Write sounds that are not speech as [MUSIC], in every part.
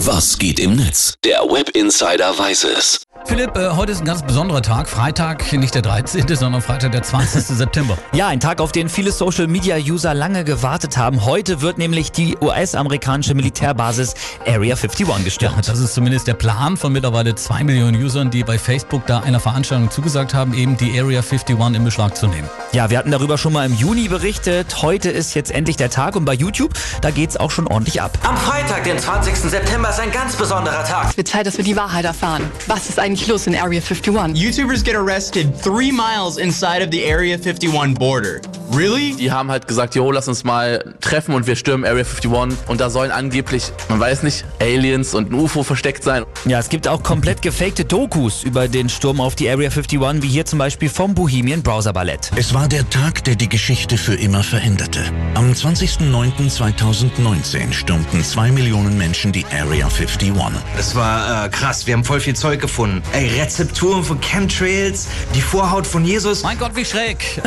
Was geht im Netz? Der Web Insider weiß es. Philipp, äh, heute ist ein ganz besonderer Tag. Freitag, nicht der 13., sondern Freitag, der 20. [LAUGHS] September. Ja, ein Tag, auf den viele Social-Media-User lange gewartet haben. Heute wird nämlich die US-amerikanische Militärbasis Area 51 Ja, gestürmt. das ist zumindest der Plan von mittlerweile zwei Millionen Usern, die bei Facebook da einer Veranstaltung zugesagt haben, eben die Area 51 in Beschlag zu nehmen. Ja, wir hatten darüber schon mal im Juni berichtet. Heute ist jetzt endlich der Tag und bei YouTube, da geht's auch schon ordentlich ab. Am Freitag, den 20. September, ist ein ganz besonderer Tag. Es wird Zeit, dass wir die Wahrheit erfahren. Was ist eigentlich los in Area 51? YouTubers get arrested three miles inside of the Area 51 border. Really? Die haben halt gesagt, jo, lass uns mal treffen und wir stürmen Area 51. Und da sollen angeblich, man weiß nicht, Aliens und ein UFO versteckt sein. Ja, es gibt auch komplett gefakte Dokus über den Sturm auf die Area 51, wie hier zum Beispiel vom Bohemian Browser Ballett. Es war der Tag, der die Geschichte für immer veränderte. Am 20.09.2019 stürmten zwei Millionen Menschen die Area 51. Das war äh, krass, wir haben voll viel Zeug gefunden. Ey, Rezepturen von Chemtrails, die Vorhaut von Jesus. Mein Gott, wie schräg!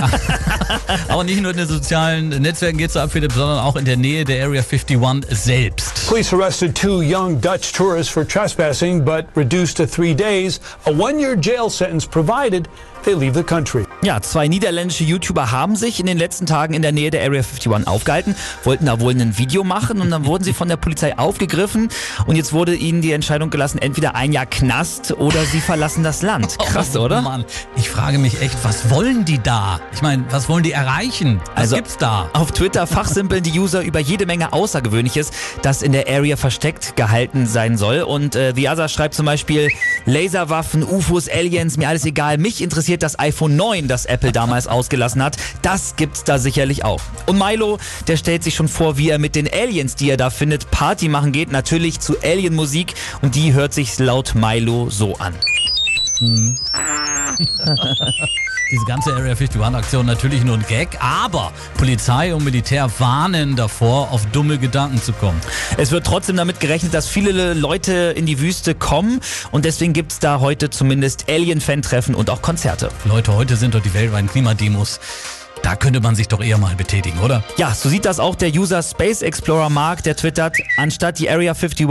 [LAUGHS] Aber nicht nur in den sozialen Netzwerken geht es ab, Philipp, sondern auch in der Nähe der Area 51 selbst. Police arrested two young Dutch tourists for trespassing, but reduced to three days. A one year jail sentence provided they leave the country. Ja, zwei niederländische YouTuber haben sich in den letzten Tagen in der Nähe der Area 51 aufgehalten, wollten da wohl ein Video machen und dann wurden sie von der Polizei aufgegriffen und jetzt wurde ihnen die Entscheidung gelassen, entweder ein Jahr Knast oder sie verlassen das Land. Krass, Oh, oder? Mann, ich frage mich echt, was wollen die da? Ich meine, was wollen die erreichen? Was Also- gibt's da? Auf Twitter fachsimpeln die User über jede Menge Außergewöhnliches, das in der Area versteckt gehalten sein soll. Und äh, The Other schreibt zum Beispiel, Laserwaffen, UFOs, Aliens, mir alles egal. Mich interessiert das iPhone 9, das Apple damals [LAUGHS] ausgelassen hat. Das gibt's da sicherlich auch. Und Milo, der stellt sich schon vor, wie er mit den Aliens, die er da findet, Party machen geht. Natürlich zu Alien-Musik. Und die hört sich laut Milo so an. [LAUGHS] Diese ganze Area 51-Aktion natürlich nur ein Gag, aber Polizei und Militär warnen davor, auf dumme Gedanken zu kommen. Es wird trotzdem damit gerechnet, dass viele Leute in die Wüste kommen. Und deswegen gibt's da heute zumindest Alien-Fan-Treffen und auch Konzerte. Leute, heute sind doch die weltweiten Klimademos. Da könnte man sich doch eher mal betätigen, oder? Ja, so sieht das auch der User Space Explorer Mark, der twittert, anstatt die Area 51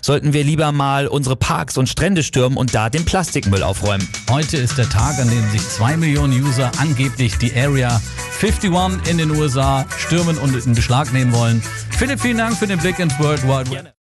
sollten wir lieber mal unsere Parks und Strände stürmen und da den Plastikmüll aufräumen. Heute ist der Tag, an dem sich zwei Millionen User angeblich die Area 51 in den USA stürmen und in Beschlag nehmen wollen. Philipp, vielen Dank für den Blick ins World Wide Web.